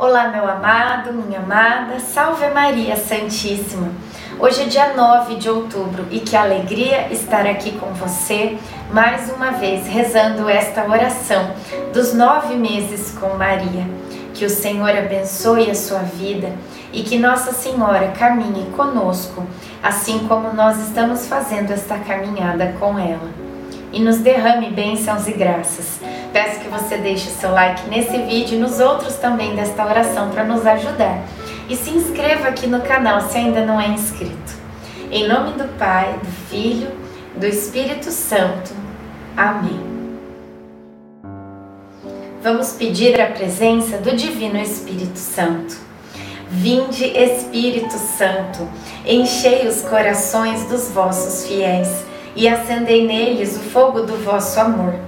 Olá, meu amado, minha amada, salve Maria Santíssima. Hoje é dia 9 de outubro e que alegria estar aqui com você mais uma vez rezando esta oração dos nove meses com Maria. Que o Senhor abençoe a sua vida e que Nossa Senhora caminhe conosco, assim como nós estamos fazendo esta caminhada com ela. E nos derrame bênçãos e graças Peço que você deixe o seu like nesse vídeo e nos outros também desta oração para nos ajudar. E se inscreva aqui no canal se ainda não é inscrito. Em nome do Pai, do Filho, do Espírito Santo. Amém. Vamos pedir a presença do Divino Espírito Santo. Vinde, Espírito Santo, enchei os corações dos vossos fiéis e acendei neles o fogo do vosso amor.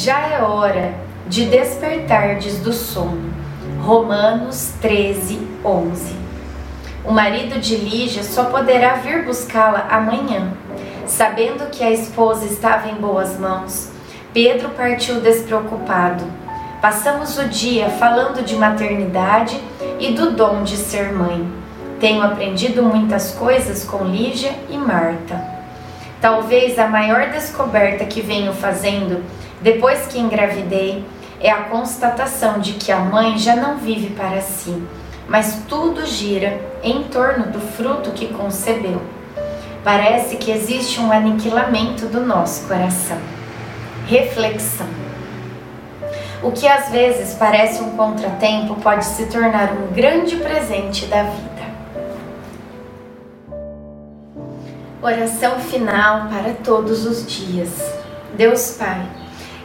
Já é hora de despertardes do sono. Romanos 13, 11. O marido de Lígia só poderá vir buscá-la amanhã. Sabendo que a esposa estava em boas mãos, Pedro partiu despreocupado. Passamos o dia falando de maternidade e do dom de ser mãe. Tenho aprendido muitas coisas com Lígia e Marta. Talvez a maior descoberta que venho fazendo depois que engravidei, é a constatação de que a mãe já não vive para si, mas tudo gira em torno do fruto que concebeu. Parece que existe um aniquilamento do nosso coração. Reflexão. O que às vezes parece um contratempo pode se tornar um grande presente da vida. Oração final para todos os dias. Deus Pai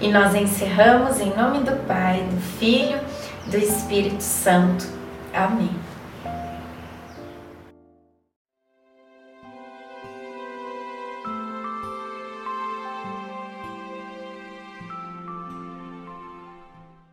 E nós encerramos em nome do Pai, do Filho, do Espírito Santo. Amém.